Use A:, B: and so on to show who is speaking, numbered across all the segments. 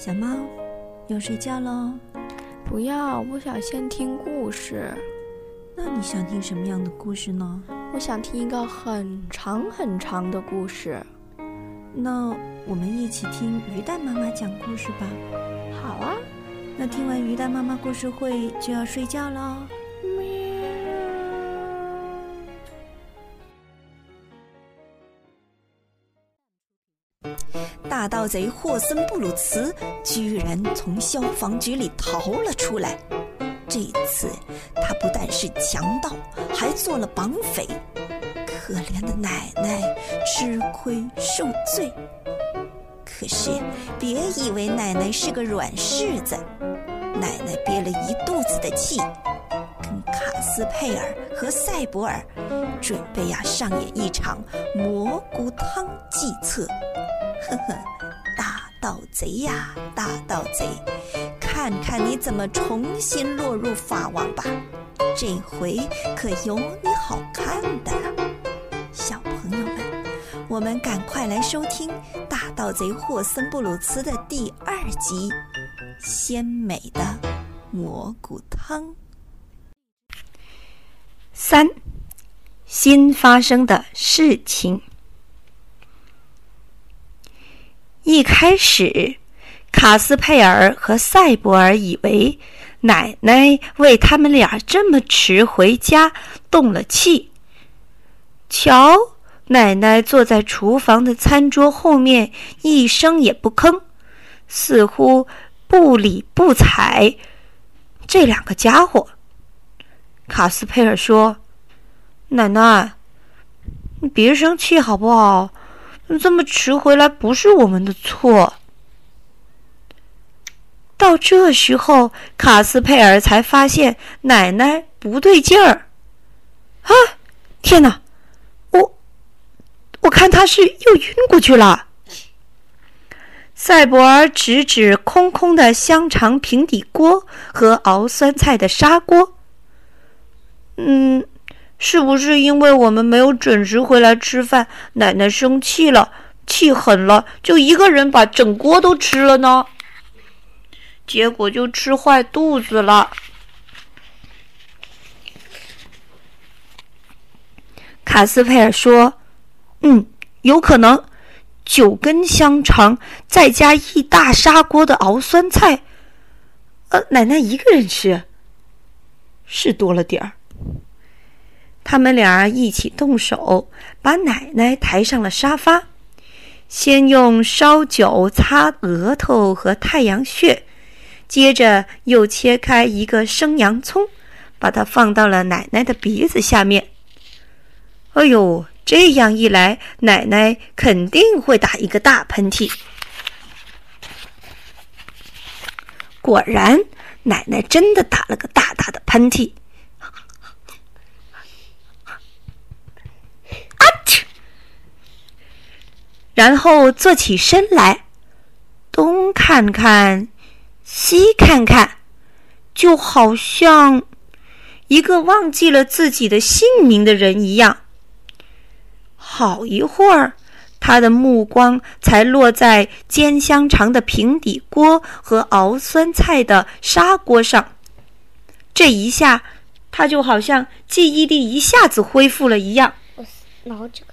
A: 小猫，要睡觉喽？
B: 不要，我想先听故事。
A: 那你想听什么样的故事呢？
B: 我想听一个很长很长的故事。
A: 那我们一起听鱼蛋妈妈讲故事吧。
B: 好啊。
A: 那听完鱼蛋妈妈故事会就要睡觉喽。大盗贼霍森布鲁茨居然从消防局里逃了出来。这次他不但是强盗，还做了绑匪。可怜的奶奶吃亏受罪。可是别以为奶奶是个软柿子，奶奶憋了一肚子的气，跟卡斯佩尔和赛博尔准备呀上演一场蘑菇汤计策。呵呵，大盗贼呀，大盗贼，看看你怎么重新落入法网吧！这回可有你好看的了，小朋友们，我们赶快来收听《大盗贼霍森布鲁茨》的第二集《鲜美的蘑菇汤》。
C: 三，新发生的事情。一开始，卡斯佩尔和塞博尔以为奶奶为他们俩这么迟回家动了气。瞧，奶奶坐在厨房的餐桌后面，一声也不吭，似乎不理不睬这两个家伙。卡斯佩尔说：“奶奶，你别生气好不好？”这么迟回来不是我们的错。到这时候，卡斯佩尔才发现奶奶不对劲儿。啊！天哪！我我看他是又晕过去了。赛博尔指指空空的香肠平底锅和熬酸菜的砂锅。嗯。是不是因为我们没有准时回来吃饭，奶奶生气了，气狠了，就一个人把整锅都吃了呢？结果就吃坏肚子了。卡斯佩尔说：“嗯，有可能，九根香肠再加一大砂锅的熬酸菜，呃，奶奶一个人吃，是多了点儿。”他们俩一起动手，把奶奶抬上了沙发，先用烧酒擦额头和太阳穴，接着又切开一个生洋葱，把它放到了奶奶的鼻子下面。哎呦，这样一来，奶奶肯定会打一个大喷嚏。果然，奶奶真的打了个大大的喷嚏。然后坐起身来，东看看，西看看，就好像一个忘记了自己的姓名的人一样。好一会儿，他的目光才落在煎香肠的平底锅和熬酸菜的砂锅上。这一下，他就好像记忆力一下子恢复了一样。
D: 我挠这个。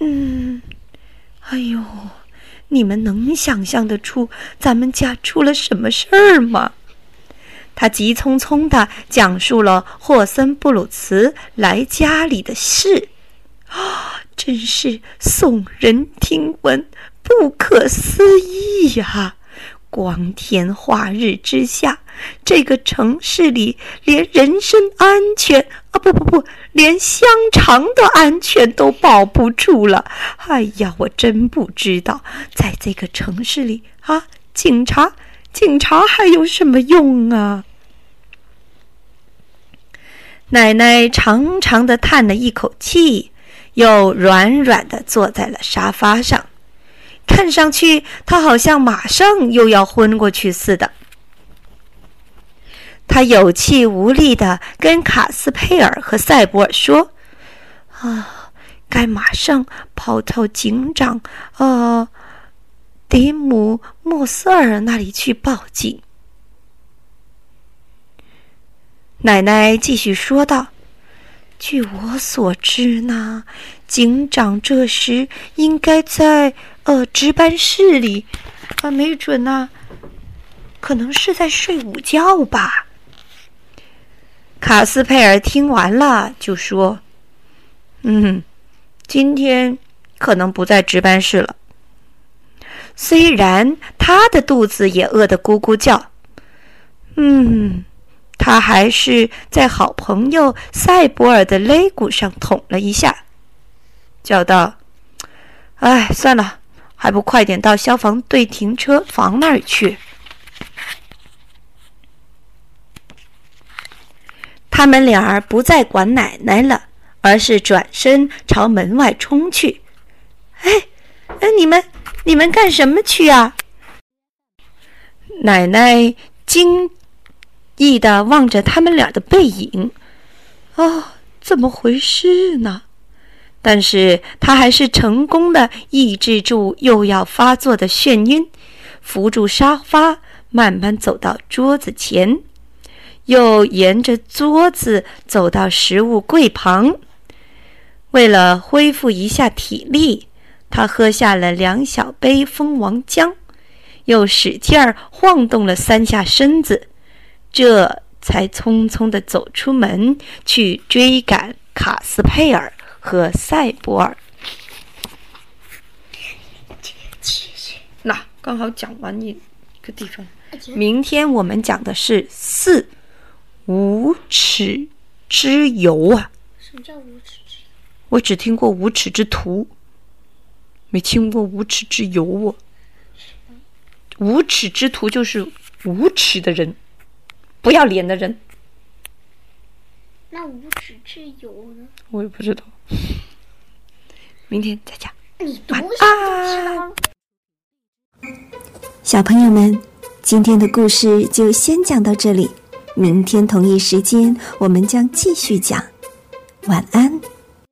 C: 嗯，哎呦，你们能想象得出咱们家出了什么事儿吗？他急匆匆地讲述了霍森布鲁茨来家里的事，啊，真是耸人听闻，不可思议呀！光天化日之下，这个城市里连人身安全啊，不不不，连香肠的安全都保不住了。哎呀，我真不知道，在这个城市里啊，警察，警察还有什么用啊？奶奶长长的叹了一口气，又软软的坐在了沙发上。看上去，他好像马上又要昏过去似的。他有气无力的跟卡斯佩尔和塞博尔说：“啊，该马上跑到警长……呃，迪姆·莫瑟尔那里去报警。奶奶继续说道：“据我所知呢，警长这时应该在呃值班室里，啊，没准呢，可能是在睡午觉吧。”卡斯佩尔听完了就说：“嗯，今天可能不在值班室了。虽然他的肚子也饿得咕咕叫，嗯。”他还是在好朋友塞博尔的肋骨上捅了一下，叫道：“哎，算了，还不快点到消防队停车房那儿去。”他们俩儿不再管奶奶了，而是转身朝门外冲去。“哎，哎，你们，你们干什么去啊？”奶奶惊。异的望着他们俩的背影，啊，怎么回事呢？但是他还是成功的抑制住又要发作的眩晕，扶住沙发，慢慢走到桌子前，又沿着桌子走到食物柜旁。为了恢复一下体力，他喝下了两小杯蜂王浆，又使劲儿晃动了三下身子。这才匆匆地走出门去追赶卡斯佩尔和赛博尔。那刚好讲完一个地方，明天我们讲的是四无耻之游啊！
B: 什么叫无耻之？
C: 我只听过无耻之徒，没听过无耻之游哦。无耻之徒就是无耻的人。不要脸的人，
B: 那无耻之友呢？
C: 我也不知道，明天再讲。
B: 晚安
A: 小朋友们，今天的故事就先讲到这里，明天同一时间我们将继续讲。晚安。